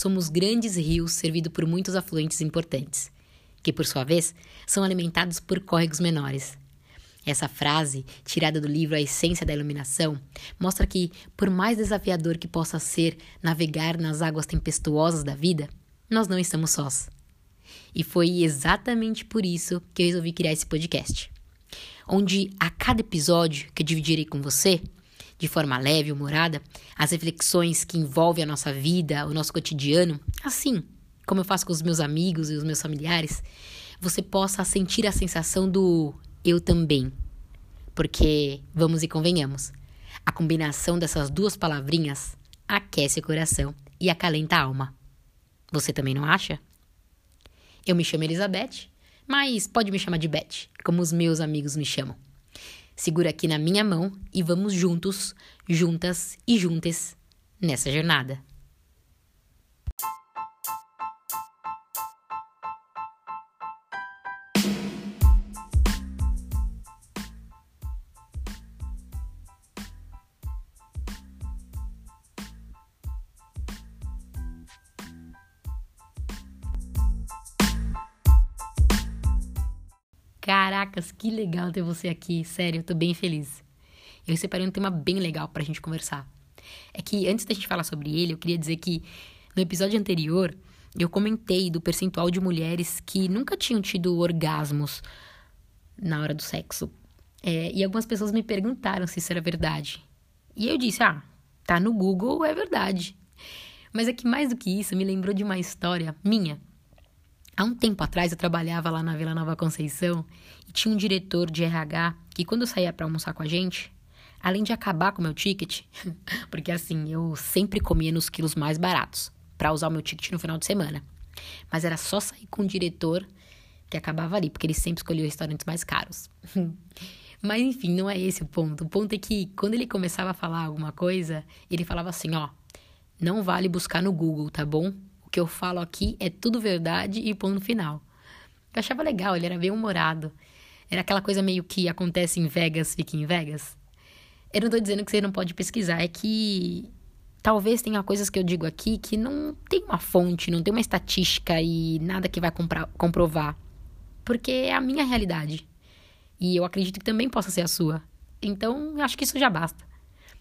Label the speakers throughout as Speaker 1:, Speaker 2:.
Speaker 1: somos grandes rios servidos por muitos afluentes importantes, que por sua vez são alimentados por córregos menores. Essa frase, tirada do livro A Essência da Iluminação, mostra que, por mais desafiador que possa ser navegar nas águas tempestuosas da vida, nós não estamos sós. E foi exatamente por isso que eu resolvi criar esse podcast, onde a cada episódio que eu dividirei com você, de forma leve humorada, as reflexões que envolvem a nossa vida, o nosso cotidiano, assim como eu faço com os meus amigos e os meus familiares, você possa sentir a sensação do eu também. Porque, vamos e convenhamos, a combinação dessas duas palavrinhas aquece o coração e acalenta a alma. Você também não acha? Eu me chamo Elizabeth, mas pode me chamar de Beth, como os meus amigos me chamam. Segura aqui na minha mão e vamos juntos, juntas e juntas nessa jornada. Caracas, que legal ter você aqui. Sério, eu tô bem feliz. Eu separei um tema bem legal pra gente conversar. É que antes da gente falar sobre ele, eu queria dizer que no episódio anterior eu comentei do percentual de mulheres que nunca tinham tido orgasmos na hora do sexo. É, e algumas pessoas me perguntaram se isso era verdade. E eu disse: ah, tá no Google, é verdade. Mas é que mais do que isso, me lembrou de uma história minha Há um tempo atrás eu trabalhava lá na Vila Nova Conceição e tinha um diretor de RH que quando eu saía para almoçar com a gente, além de acabar com o meu ticket, porque assim, eu sempre comia nos quilos mais baratos para usar o meu ticket no final de semana. Mas era só sair com o diretor que acabava ali, porque ele sempre escolhia restaurantes mais caros. Mas enfim, não é esse o ponto. O ponto é que quando ele começava a falar alguma coisa, ele falava assim, ó, não vale buscar no Google, tá bom? O que eu falo aqui é tudo verdade e ponto final. Eu achava legal, ele era bem humorado. Era aquela coisa meio que acontece em Vegas, fica em Vegas. Eu não tô dizendo que você não pode pesquisar, é que talvez tenha coisas que eu digo aqui que não tem uma fonte, não tem uma estatística e nada que vai comprovar. Porque é a minha realidade. E eu acredito que também possa ser a sua. Então, acho que isso já basta.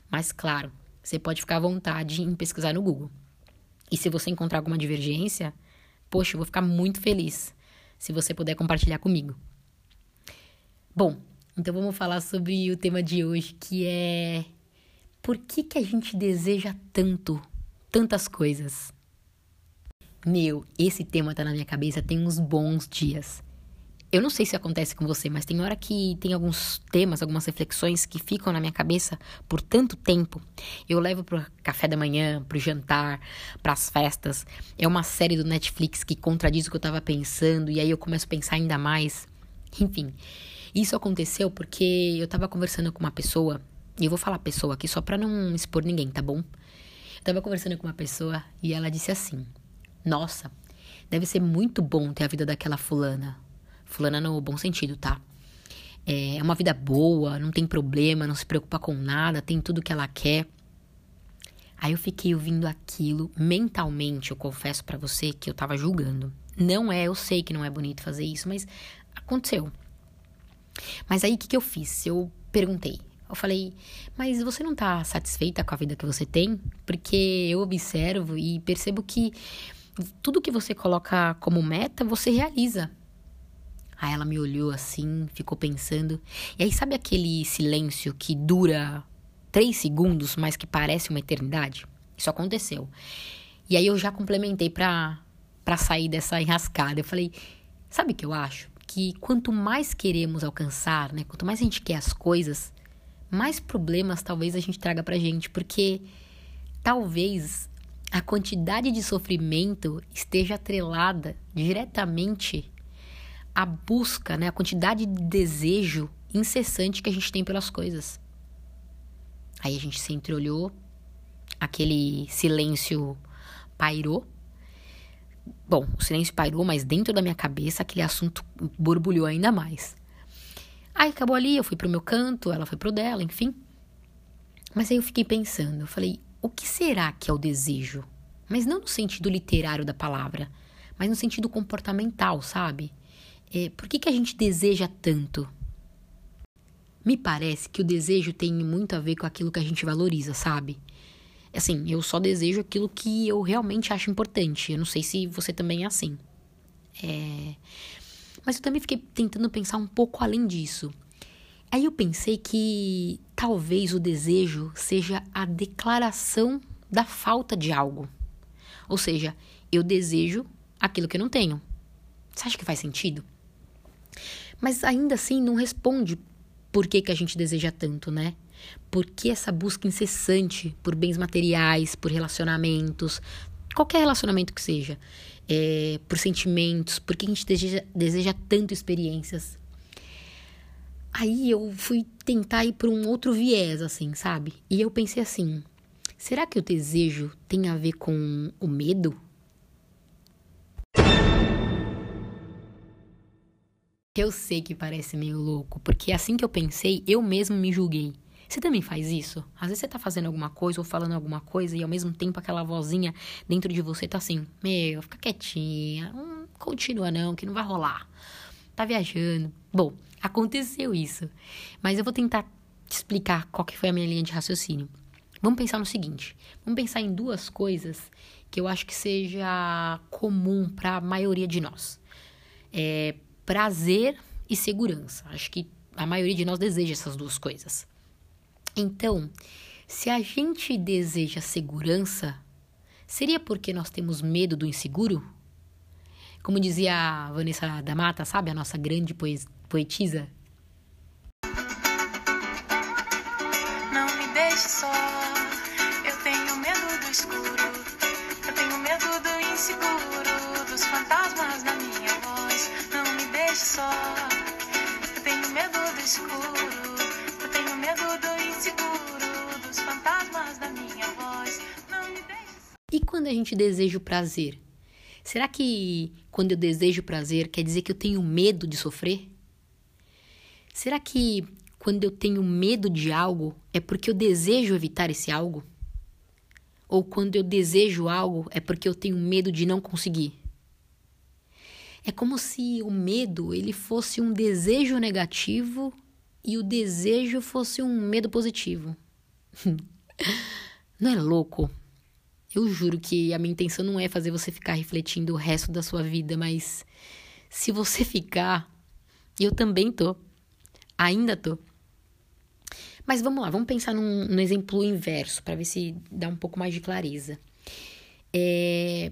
Speaker 1: Mas, claro, você pode ficar à vontade em pesquisar no Google. E se você encontrar alguma divergência, poxa, eu vou ficar muito feliz se você puder compartilhar comigo. Bom, então vamos falar sobre o tema de hoje, que é por que que a gente deseja tanto, tantas coisas? Meu, esse tema tá na minha cabeça tem uns bons dias. Eu não sei se acontece com você, mas tem hora que tem alguns temas, algumas reflexões que ficam na minha cabeça por tanto tempo. Eu levo pro café da manhã, pro jantar, pras festas. É uma série do Netflix que contradiz o que eu tava pensando e aí eu começo a pensar ainda mais. Enfim, isso aconteceu porque eu tava conversando com uma pessoa, e eu vou falar pessoa aqui só pra não expor ninguém, tá bom? Eu tava conversando com uma pessoa e ela disse assim: Nossa, deve ser muito bom ter a vida daquela fulana Fulana no bom sentido, tá? É uma vida boa, não tem problema, não se preocupa com nada, tem tudo que ela quer. Aí eu fiquei ouvindo aquilo mentalmente, eu confesso para você que eu tava julgando. Não é, eu sei que não é bonito fazer isso, mas aconteceu. Mas aí o que, que eu fiz? Eu perguntei. Eu falei, mas você não tá satisfeita com a vida que você tem? Porque eu observo e percebo que tudo que você coloca como meta, você realiza. Aí ela me olhou assim, ficou pensando. E aí, sabe aquele silêncio que dura três segundos, mas que parece uma eternidade? Isso aconteceu. E aí eu já complementei pra, pra sair dessa enrascada. Eu falei, sabe o que eu acho? Que quanto mais queremos alcançar, né? Quanto mais a gente quer as coisas, mais problemas talvez a gente traga pra gente. Porque talvez a quantidade de sofrimento esteja atrelada diretamente a busca, né, a quantidade de desejo incessante que a gente tem pelas coisas. Aí a gente se entreolhou, aquele silêncio pairou. Bom, o silêncio pairou, mas dentro da minha cabeça aquele assunto borbulhou ainda mais. Aí acabou ali, eu fui pro meu canto, ela foi pro dela, enfim. Mas aí eu fiquei pensando, eu falei, o que será que é o desejo? Mas não no sentido literário da palavra, mas no sentido comportamental, sabe? É, por que, que a gente deseja tanto? Me parece que o desejo tem muito a ver com aquilo que a gente valoriza, sabe? Assim, eu só desejo aquilo que eu realmente acho importante. Eu não sei se você também é assim. É... Mas eu também fiquei tentando pensar um pouco além disso. Aí eu pensei que talvez o desejo seja a declaração da falta de algo. Ou seja, eu desejo aquilo que eu não tenho. Você acha que faz sentido? Mas ainda assim não responde por que, que a gente deseja tanto, né? Por que essa busca incessante por bens materiais, por relacionamentos, qualquer relacionamento que seja, é, por sentimentos, por que a gente deseja, deseja tanto experiências. Aí eu fui tentar ir por um outro viés, assim, sabe? E eu pensei assim: será que o desejo tem a ver com o medo? Eu sei que parece meio louco, porque assim que eu pensei, eu mesmo me julguei. Você também faz isso? Às vezes você tá fazendo alguma coisa ou falando alguma coisa e ao mesmo tempo aquela vozinha dentro de você tá assim: Meu, fica quietinha, não continua não, que não vai rolar. Tá viajando. Bom, aconteceu isso. Mas eu vou tentar te explicar qual que foi a minha linha de raciocínio. Vamos pensar no seguinte: vamos pensar em duas coisas que eu acho que seja comum para a maioria de nós. É, prazer e segurança. Acho que a maioria de nós deseja essas duas coisas. Então, se a gente deseja segurança, seria porque nós temos medo do inseguro? Como dizia a Vanessa da Mata, sabe, a nossa grande poetisa?
Speaker 2: Não me deixe só, eu tenho medo do escuro, eu tenho medo do inseguro, dos fantasmas na minha voz. Não só, eu tenho medo do escuro. Eu tenho medo do inseguro, dos fantasmas da minha voz. Não me deixe.
Speaker 1: E quando a gente deseja o prazer? Será que quando eu desejo prazer quer dizer que eu tenho medo de sofrer? Será que quando eu tenho medo de algo é porque eu desejo evitar esse algo? Ou quando eu desejo algo é porque eu tenho medo de não conseguir? É como se o medo ele fosse um desejo negativo e o desejo fosse um medo positivo. não é louco? Eu juro que a minha intenção não é fazer você ficar refletindo o resto da sua vida, mas se você ficar, eu também tô. Ainda tô. Mas vamos lá, vamos pensar num, num exemplo inverso para ver se dá um pouco mais de clareza. É,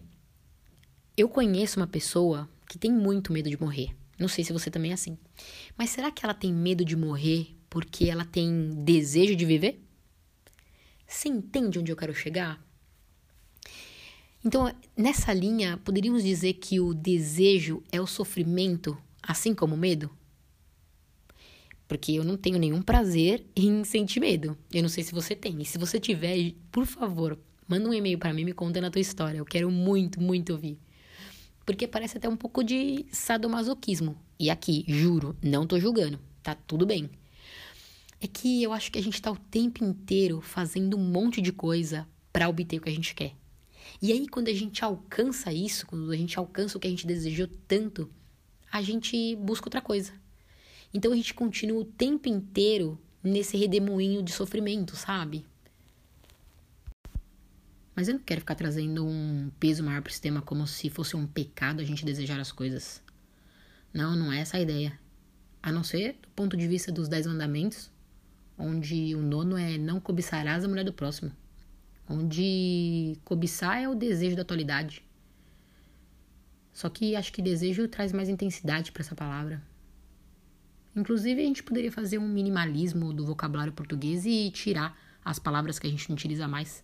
Speaker 1: eu conheço uma pessoa que tem muito medo de morrer. Não sei se você também é assim. Mas será que ela tem medo de morrer porque ela tem desejo de viver? Você entende onde eu quero chegar? Então, nessa linha, poderíamos dizer que o desejo é o sofrimento, assim como o medo? Porque eu não tenho nenhum prazer em sentir medo. Eu não sei se você tem. E se você tiver, por favor, manda um e-mail para mim me contando a tua história. Eu quero muito, muito ouvir. Porque parece até um pouco de sadomasoquismo. E aqui, juro, não tô julgando. Tá tudo bem. É que eu acho que a gente tá o tempo inteiro fazendo um monte de coisa para obter o que a gente quer. E aí, quando a gente alcança isso, quando a gente alcança o que a gente desejou tanto, a gente busca outra coisa. Então a gente continua o tempo inteiro nesse redemoinho de sofrimento, sabe? Mas eu não quero ficar trazendo um peso maior pro sistema como se fosse um pecado a gente desejar as coisas. Não, não é essa a ideia. A não ser do ponto de vista dos Dez Mandamentos, onde o nono é não cobiçarás a mulher do próximo onde cobiçar é o desejo da atualidade. Só que acho que desejo traz mais intensidade para essa palavra. Inclusive, a gente poderia fazer um minimalismo do vocabulário português e tirar as palavras que a gente não utiliza mais,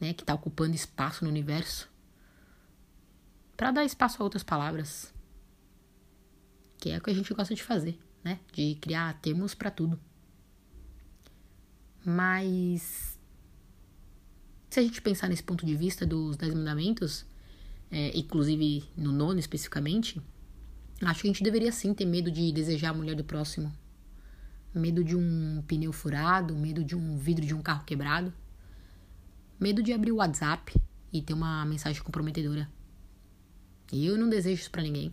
Speaker 1: né, que está ocupando espaço no universo, para dar espaço a outras palavras, que é o que a gente gosta de fazer, né, de criar termos para tudo. Mas se a gente pensar nesse ponto de vista dos Dez Mandamentos, é, inclusive no nono especificamente, acho que a gente deveria sim ter medo de desejar a mulher do próximo. Medo de um pneu furado, medo de um vidro de um carro quebrado, medo de abrir o WhatsApp e ter uma mensagem comprometedora. E eu não desejo isso para ninguém.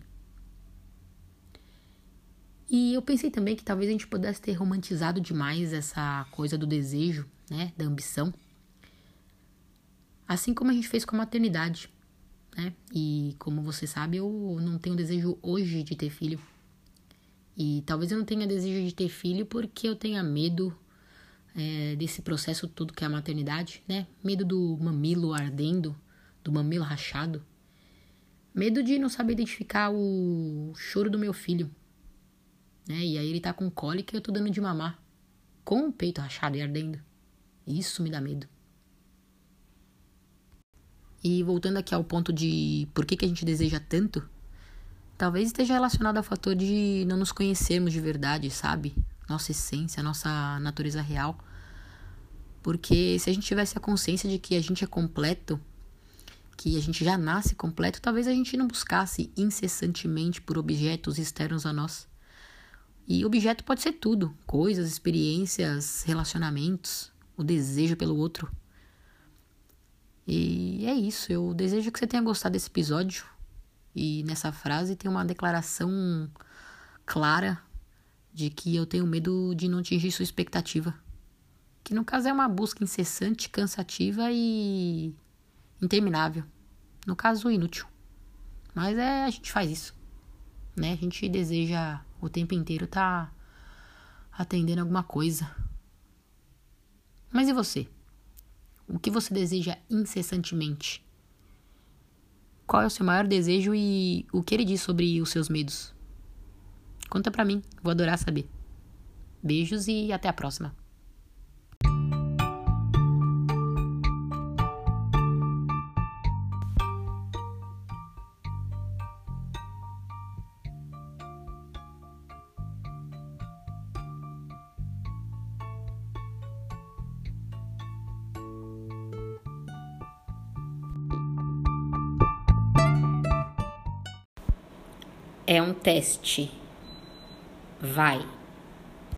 Speaker 1: E eu pensei também que talvez a gente pudesse ter romantizado demais essa coisa do desejo, né, da ambição. Assim como a gente fez com a maternidade, né? E como você sabe, eu não tenho desejo hoje de ter filho. E talvez eu não tenha desejo de ter filho porque eu tenha medo é, desse processo todo que é a maternidade, né? Medo do mamilo ardendo, do mamilo rachado. Medo de não saber identificar o choro do meu filho, né? E aí ele tá com cólica e eu tô dando de mamar, com o peito rachado e ardendo. Isso me dá medo. E voltando aqui ao ponto de por que, que a gente deseja tanto, talvez esteja relacionado ao fator de não nos conhecermos de verdade, sabe? Nossa essência, nossa natureza real. Porque se a gente tivesse a consciência de que a gente é completo, que a gente já nasce completo, talvez a gente não buscasse incessantemente por objetos externos a nós. E objeto pode ser tudo: coisas, experiências, relacionamentos, o desejo pelo outro. E é isso. Eu desejo que você tenha gostado desse episódio. E nessa frase tem uma declaração clara de que eu tenho medo de não atingir sua expectativa. Que no caso é uma busca incessante, cansativa e interminável. No caso, inútil. Mas é, a gente faz isso. Né? A gente deseja o tempo inteiro tá atendendo alguma coisa. Mas e você? O que você deseja incessantemente? Qual é o seu maior desejo e o que ele diz sobre os seus medos? Conta pra mim, vou adorar saber. Beijos e até a próxima.
Speaker 3: É um teste. Vai.